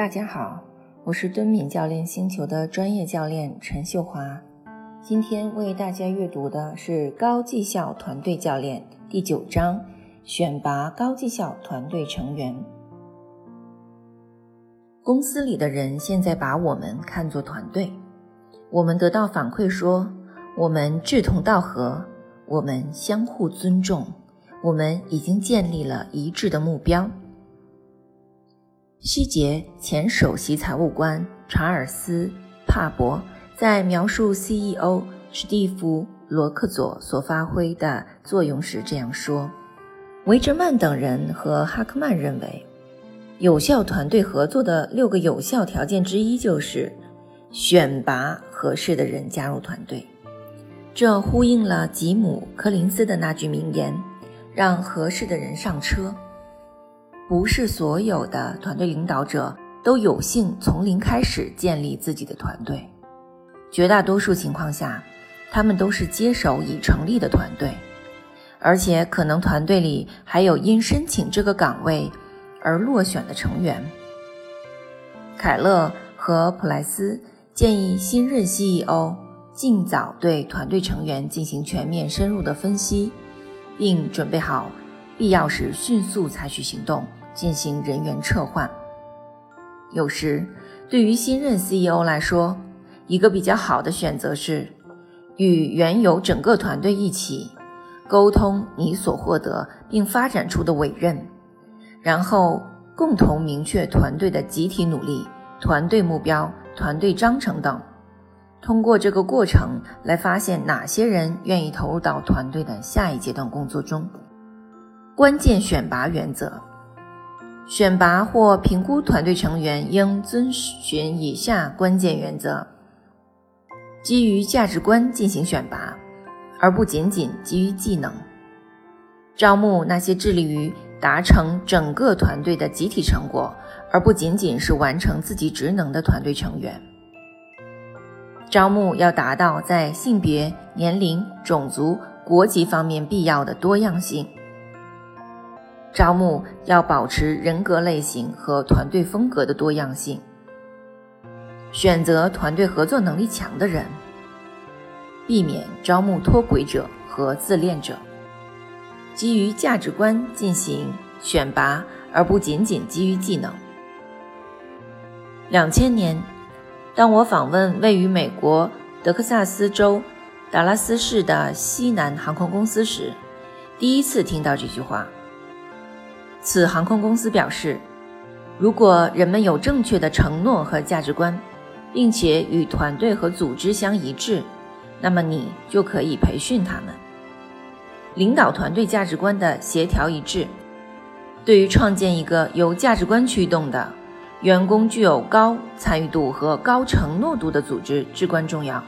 大家好，我是敦敏教练星球的专业教练陈秀华。今天为大家阅读的是高绩效团队教练第九章：选拔高绩效团队成员。公司里的人现在把我们看作团队，我们得到反馈说，我们志同道合，我们相互尊重，我们已经建立了一致的目标。希杰前首席财务官查尔斯·帕伯在描述 CEO 史蒂夫·罗克佐所发挥的作用时这样说：“维哲曼等人和哈克曼认为，有效团队合作的六个有效条件之一就是选拔合适的人加入团队。这呼应了吉姆·柯林斯的那句名言：‘让合适的人上车。’”不是所有的团队领导者都有幸从零开始建立自己的团队，绝大多数情况下，他们都是接手已成立的团队，而且可能团队里还有因申请这个岗位而落选的成员。凯勒和普莱斯建议新任 CEO 尽早对团队成员进行全面深入的分析，并准备好必要时迅速采取行动。进行人员撤换。有时，对于新任 CEO 来说，一个比较好的选择是与原有整个团队一起沟通你所获得并发展出的委任，然后共同明确团队的集体努力、团队目标、团队章程等。通过这个过程来发现哪些人愿意投入到团队的下一阶段工作中。关键选拔原则。选拔或评估团队成员应遵循以下关键原则：基于价值观进行选拔，而不仅仅基于技能；招募那些致力于达成整个团队的集体成果，而不仅仅是完成自己职能的团队成员；招募要达到在性别、年龄、种族、国籍方面必要的多样性。招募要保持人格类型和团队风格的多样性，选择团队合作能力强的人，避免招募脱轨者和自恋者。基于价值观进行选拔，而不仅仅基于技能。两千年，当我访问位于美国德克萨斯州达拉斯市的西南航空公司时，第一次听到这句话。此航空公司表示，如果人们有正确的承诺和价值观，并且与团队和组织相一致，那么你就可以培训他们。领导团队价值观的协调一致，对于创建一个由价值观驱动的、员工具有高参与度和高承诺度的组织至关重要。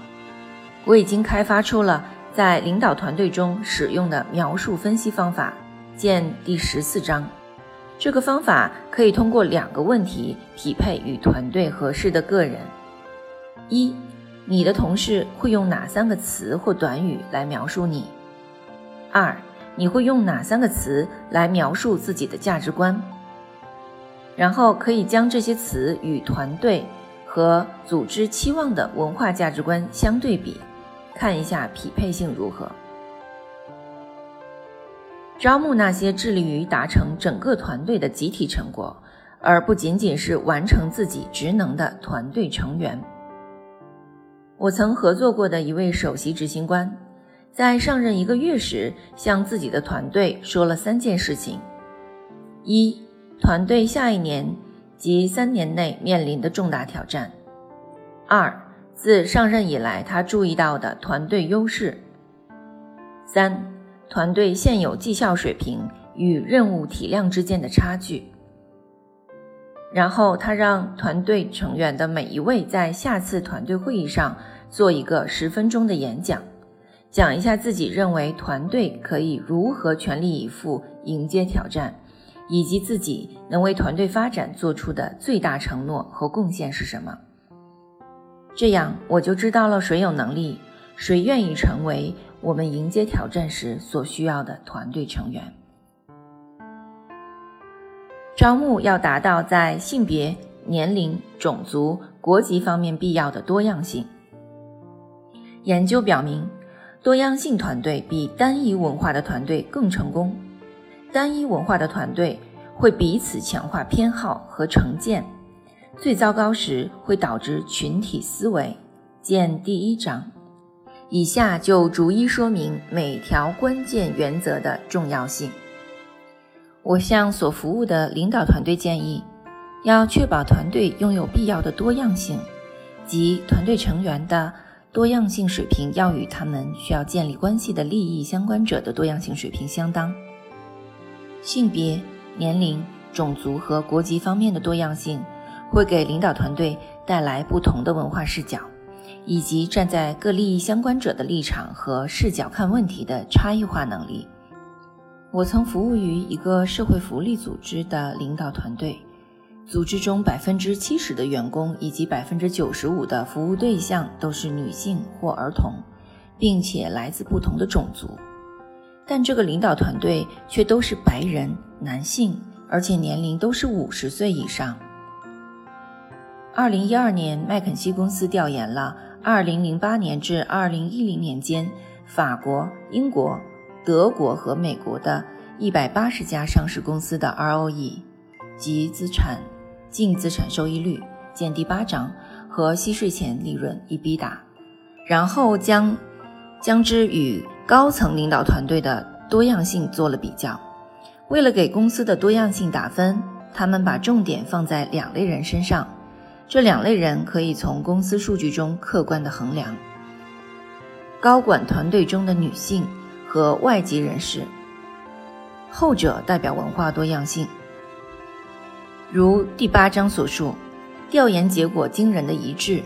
我已经开发出了在领导团队中使用的描述分析方法，见第十四章。这个方法可以通过两个问题匹配与团队合适的个人：一，你的同事会用哪三个词或短语来描述你？二，你会用哪三个词来描述自己的价值观？然后可以将这些词与团队和组织期望的文化价值观相对比，看一下匹配性如何。招募那些致力于达成整个团队的集体成果，而不仅仅是完成自己职能的团队成员。我曾合作过的一位首席执行官，在上任一个月时，向自己的团队说了三件事情：一、团队下一年及三年内面临的重大挑战；二、自上任以来他注意到的团队优势；三。团队现有绩效水平与任务体量之间的差距。然后他让团队成员的每一位在下次团队会议上做一个十分钟的演讲，讲一下自己认为团队可以如何全力以赴迎接挑战，以及自己能为团队发展做出的最大承诺和贡献是什么。这样我就知道了谁有能力，谁愿意成为。我们迎接挑战时所需要的团队成员，招募要达到在性别、年龄、种族、国籍方面必要的多样性。研究表明，多样性团队比单一文化的团队更成功。单一文化的团队会彼此强化偏好和成见，最糟糕时会导致群体思维。见第一章。以下就逐一说明每条关键原则的重要性。我向所服务的领导团队建议，要确保团队拥有必要的多样性，即团队成员的多样性水平要与他们需要建立关系的利益相关者的多样性水平相当。性别、年龄、种族和国籍方面的多样性，会给领导团队带来不同的文化视角。以及站在各利益相关者的立场和视角看问题的差异化能力。我曾服务于一个社会福利组织的领导团队，组织中百分之七十的员工以及百分之九十五的服务对象都是女性或儿童，并且来自不同的种族，但这个领导团队却都是白人男性，而且年龄都是五十岁以上。二零一二年，麦肯锡公司调研了。二零零八年至二零一零年间，法国、英国、德国和美国的一百八十家上市公司的 ROE 及资产净资产收益率见第八章和息税前利润 EBA，然后将将之与高层领导团队的多样性做了比较。为了给公司的多样性打分，他们把重点放在两类人身上。这两类人可以从公司数据中客观的衡量：高管团队中的女性和外籍人士，后者代表文化多样性。如第八章所述，调研结果惊人的一致：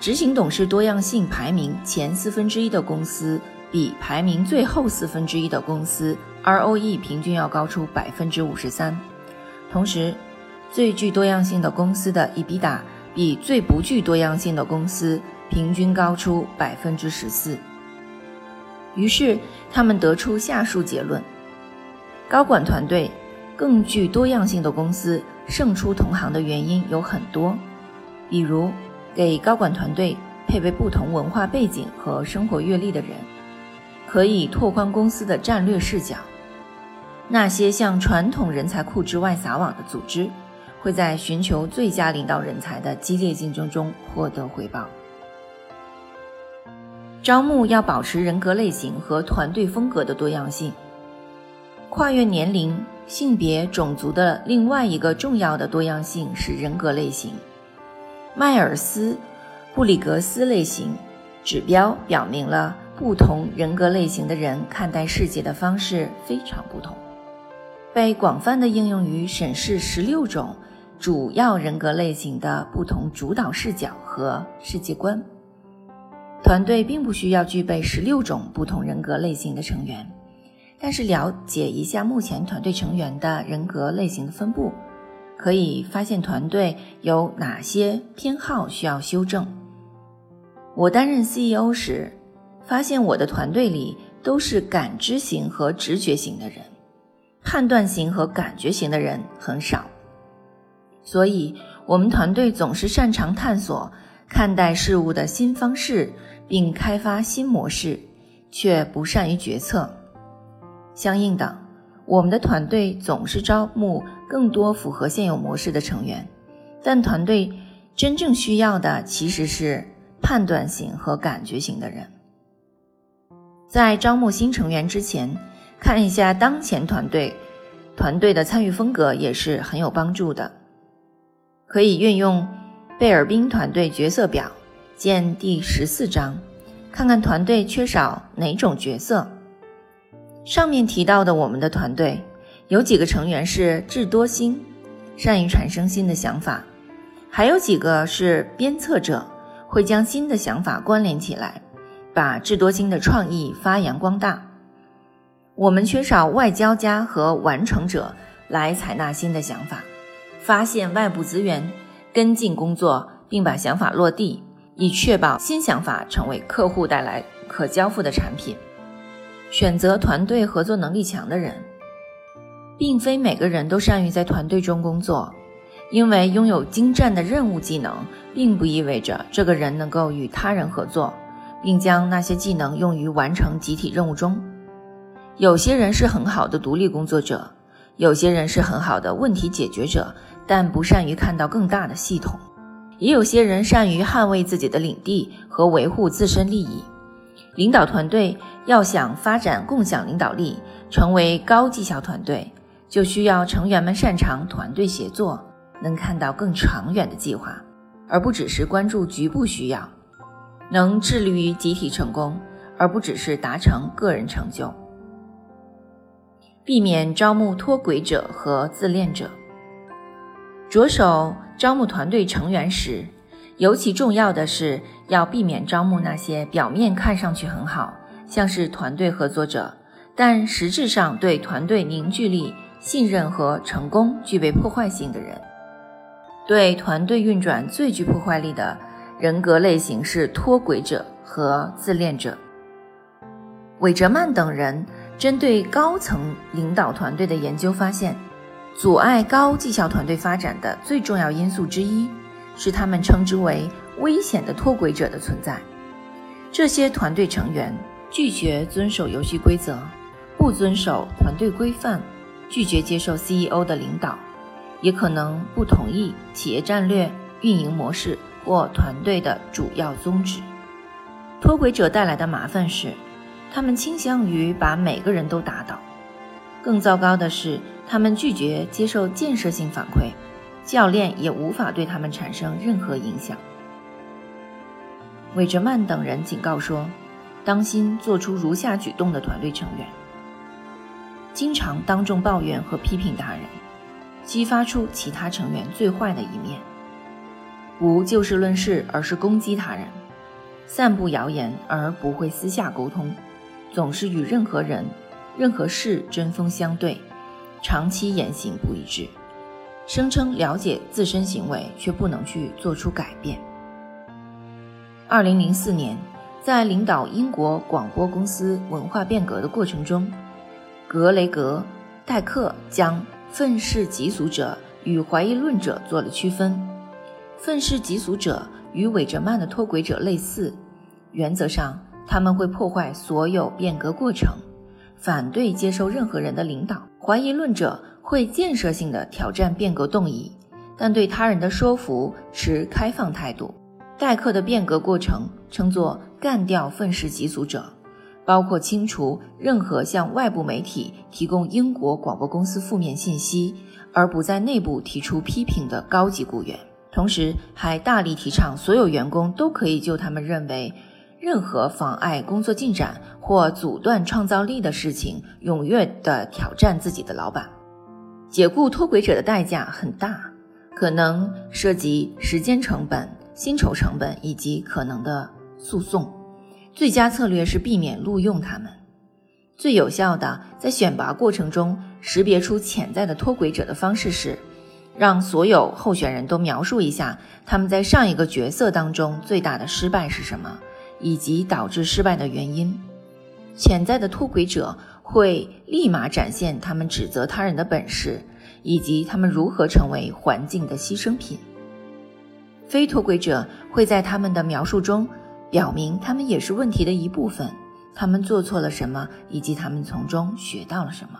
执行董事多样性排名前四分之一的公司，比排名最后四分之一的公司 ROE 平均要高出百分之五十三。同时，最具多样性的公司的 EBITDA 比最不具多样性的公司平均高出百分之十四。于是，他们得出下述结论：高管团队更具多样性的公司胜出同行的原因有很多，比如给高管团队配备不同文化背景和生活阅历的人，可以拓宽公司的战略视角；那些向传统人才库之外撒网的组织。会在寻求最佳领导人才的激烈竞争中获得回报。招募要保持人格类型和团队风格的多样性。跨越年龄、性别、种族的另外一个重要的多样性是人格类型。迈尔斯布里格斯类型指标表明了不同人格类型的人看待世界的方式非常不同，被广泛的应用于审视十六种。主要人格类型的不同主导视角和世界观，团队并不需要具备十六种不同人格类型的成员，但是了解一下目前团队成员的人格类型的分布，可以发现团队有哪些偏好需要修正。我担任 CEO 时，发现我的团队里都是感知型和直觉型的人，判断型和感觉型的人很少。所以，我们团队总是擅长探索看待事物的新方式，并开发新模式，却不善于决策。相应的，我们的团队总是招募更多符合现有模式的成员，但团队真正需要的其实是判断型和感觉型的人。在招募新成员之前，看一下当前团队团队的参与风格也是很有帮助的。可以运用贝尔宾团队角色表，见第十四章，看看团队缺少哪种角色。上面提到的我们的团队有几个成员是智多星，善于产生新的想法；还有几个是鞭策者，会将新的想法关联起来，把智多星的创意发扬光大。我们缺少外交家和完成者来采纳新的想法。发现外部资源，跟进工作，并把想法落地，以确保新想法成为客户带来可交付的产品。选择团队合作能力强的人，并非每个人都善于在团队中工作。因为拥有精湛的任务技能，并不意味着这个人能够与他人合作，并将那些技能用于完成集体任务中。有些人是很好的独立工作者，有些人是很好的问题解决者，但不善于看到更大的系统。也有些人善于捍卫自己的领地和维护自身利益。领导团队要想发展共享领导力，成为高绩效团队，就需要成员们擅长团队协作。能看到更长远的计划，而不只是关注局部需要；能致力于集体成功，而不只是达成个人成就。避免招募脱轨者和自恋者。着手招募团队成员时，尤其重要的是要避免招募那些表面看上去很好，像是团队合作者，但实质上对团队凝聚力、信任和成功具备破坏性的人。对团队运转最具破坏力的人格类型是脱轨者和自恋者。韦哲曼等人针对高层领导团队的研究发现，阻碍高绩效团队发展的最重要因素之一是他们称之为“危险的脱轨者”的存在。这些团队成员拒绝遵守游戏规则，不遵守团队规范，拒绝接受 CEO 的领导。也可能不同意企业战略、运营模式或团队的主要宗旨。脱轨者带来的麻烦是，他们倾向于把每个人都打倒。更糟糕的是，他们拒绝接受建设性反馈，教练也无法对他们产生任何影响。韦哲曼等人警告说：“当心做出如下举动的团队成员：经常当众抱怨和批评他人。”激发出其他成员最坏的一面，不就事论事，而是攻击他人；散布谣言而不会私下沟通，总是与任何人、任何事针锋相对，长期言行不一致，声称了解自身行为却不能去做出改变。二零零四年，在领导英国广播公司文化变革的过程中，格雷格·戴克将。愤世嫉俗者与怀疑论者做了区分。愤世嫉俗者与韦哲曼的脱轨者类似，原则上他们会破坏所有变革过程，反对接受任何人的领导。怀疑论者会建设性的挑战变革动议，但对他人的说服持开放态度。戴克的变革过程称作“干掉愤世嫉俗者”。包括清除任何向外部媒体提供英国广播公司负面信息，而不在内部提出批评的高级雇员，同时还大力提倡所有员工都可以就他们认为任何妨碍工作进展或阻断创造力的事情，踊跃地挑战自己的老板。解雇脱轨者的代价很大，可能涉及时间成本、薪酬成本以及可能的诉讼。最佳策略是避免录用他们。最有效的在选拔过程中识别出潜在的脱轨者的方式是，让所有候选人都描述一下他们在上一个角色当中最大的失败是什么，以及导致失败的原因。潜在的脱轨者会立马展现他们指责他人的本事，以及他们如何成为环境的牺牲品。非脱轨者会在他们的描述中。表明他们也是问题的一部分，他们做错了什么，以及他们从中学到了什么。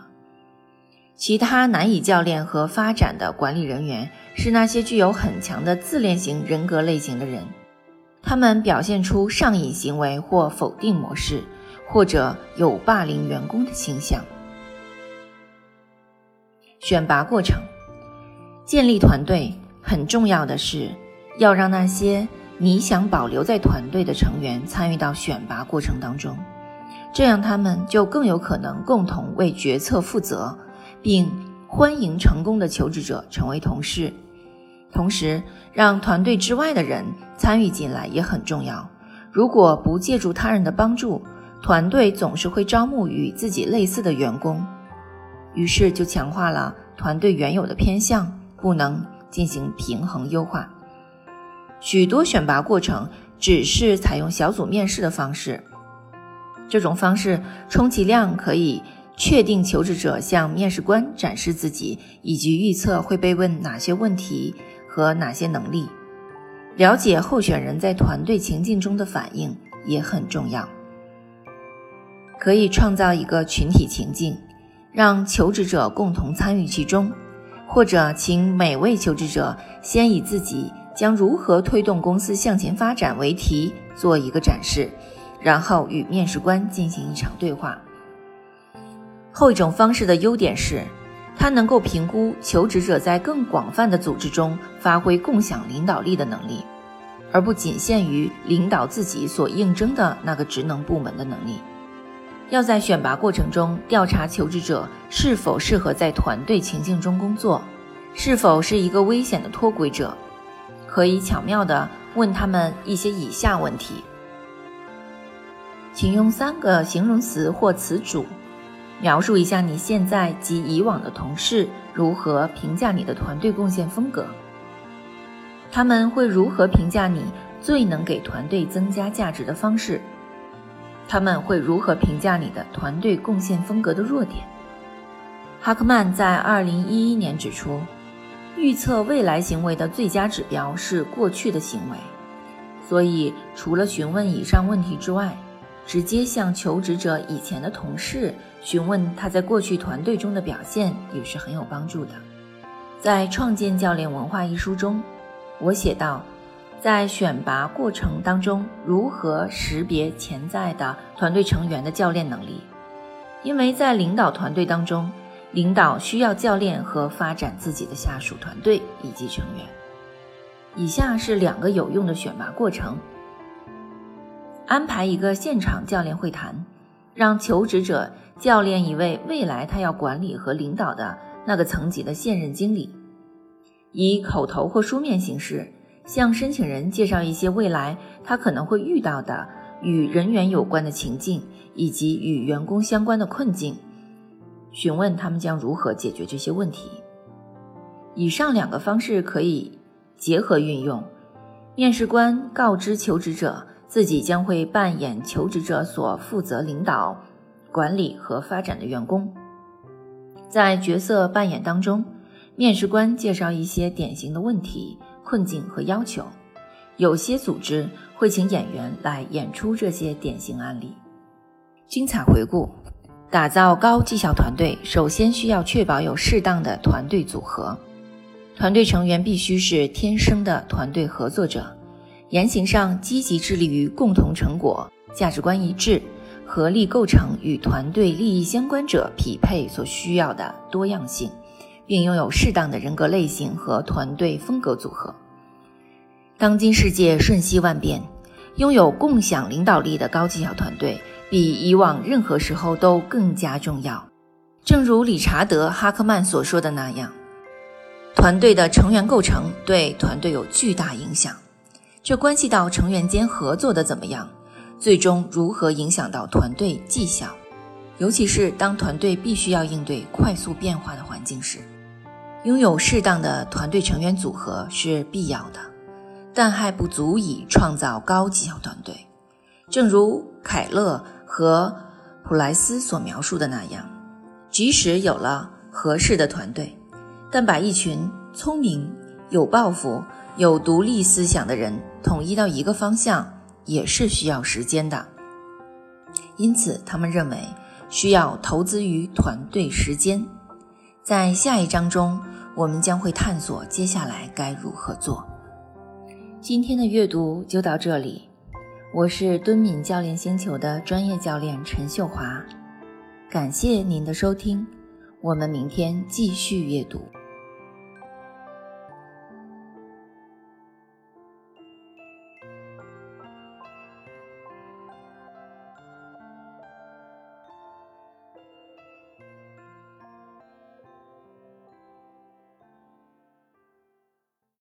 其他难以教练和发展的管理人员是那些具有很强的自恋型人格类型的人，他们表现出上瘾行为或否定模式，或者有霸凌员工的倾向。选拔过程，建立团队很重要的是要让那些。你想保留在团队的成员参与到选拔过程当中，这样他们就更有可能共同为决策负责，并欢迎成功的求职者成为同事。同时，让团队之外的人参与进来也很重要。如果不借助他人的帮助，团队总是会招募与自己类似的员工，于是就强化了团队原有的偏向，不能进行平衡优化。许多选拔过程只是采用小组面试的方式，这种方式充其量可以确定求职者向面试官展示自己，以及预测会被问哪些问题和哪些能力。了解候选人在团队情境中的反应也很重要。可以创造一个群体情境，让求职者共同参与其中，或者请每位求职者先以自己将如何推动公司向前发展为题做一个展示，然后与面试官进行一场对话。后一种方式的优点是，它能够评估求职者在更广泛的组织中发挥共享领导力的能力，而不仅限于领导自己所应征的那个职能部门的能力。要在选拔过程中调查求职者是否适合在团队情境中工作，是否是一个危险的脱轨者，可以巧妙地问他们一些以下问题：请用三个形容词或词组描述一下你现在及以往的同事如何评价你的团队贡献风格。他们会如何评价你最能给团队增加价值的方式？他们会如何评价你的团队贡献风格的弱点？哈克曼在二零一一年指出，预测未来行为的最佳指标是过去的行为。所以，除了询问以上问题之外，直接向求职者以前的同事询问他在过去团队中的表现也是很有帮助的。在《创建教练文化》一书中，我写道。在选拔过程当中，如何识别潜在的团队成员的教练能力？因为在领导团队当中，领导需要教练和发展自己的下属团队以及成员。以下是两个有用的选拔过程：安排一个现场教练会谈，让求职者教练一位未来他要管理和领导的那个层级的现任经理，以口头或书面形式。向申请人介绍一些未来他可能会遇到的与人员有关的情境，以及与员工相关的困境，询问他们将如何解决这些问题。以上两个方式可以结合运用。面试官告知求职者自己将会扮演求职者所负责领导、管理和发展的员工。在角色扮演当中，面试官介绍一些典型的问题。困境和要求，有些组织会请演员来演出这些典型案例。精彩回顾：打造高绩效团队，首先需要确保有适当的团队组合。团队成员必须是天生的团队合作者，言行上积极致力于共同成果，价值观一致，合力构成与团队利益相关者匹配所需要的多样性，并拥有适当的人格类型和团队风格组合。当今世界瞬息万变，拥有共享领导力的高绩效团队比以往任何时候都更加重要。正如理查德·哈克曼所说的那样，团队的成员构成对团队有巨大影响，这关系到成员间合作的怎么样，最终如何影响到团队绩效。尤其是当团队必须要应对快速变化的环境时，拥有适当的团队成员组合是必要的。但还不足以创造高绩效团队，正如凯勒和普莱斯所描述的那样，即使有了合适的团队，但把一群聪明、有抱负、有独立思想的人统一到一个方向，也是需要时间的。因此，他们认为需要投资于团队时间。在下一章中，我们将会探索接下来该如何做。今天的阅读就到这里，我是敦敏教练星球的专业教练陈秀华，感谢您的收听，我们明天继续阅读。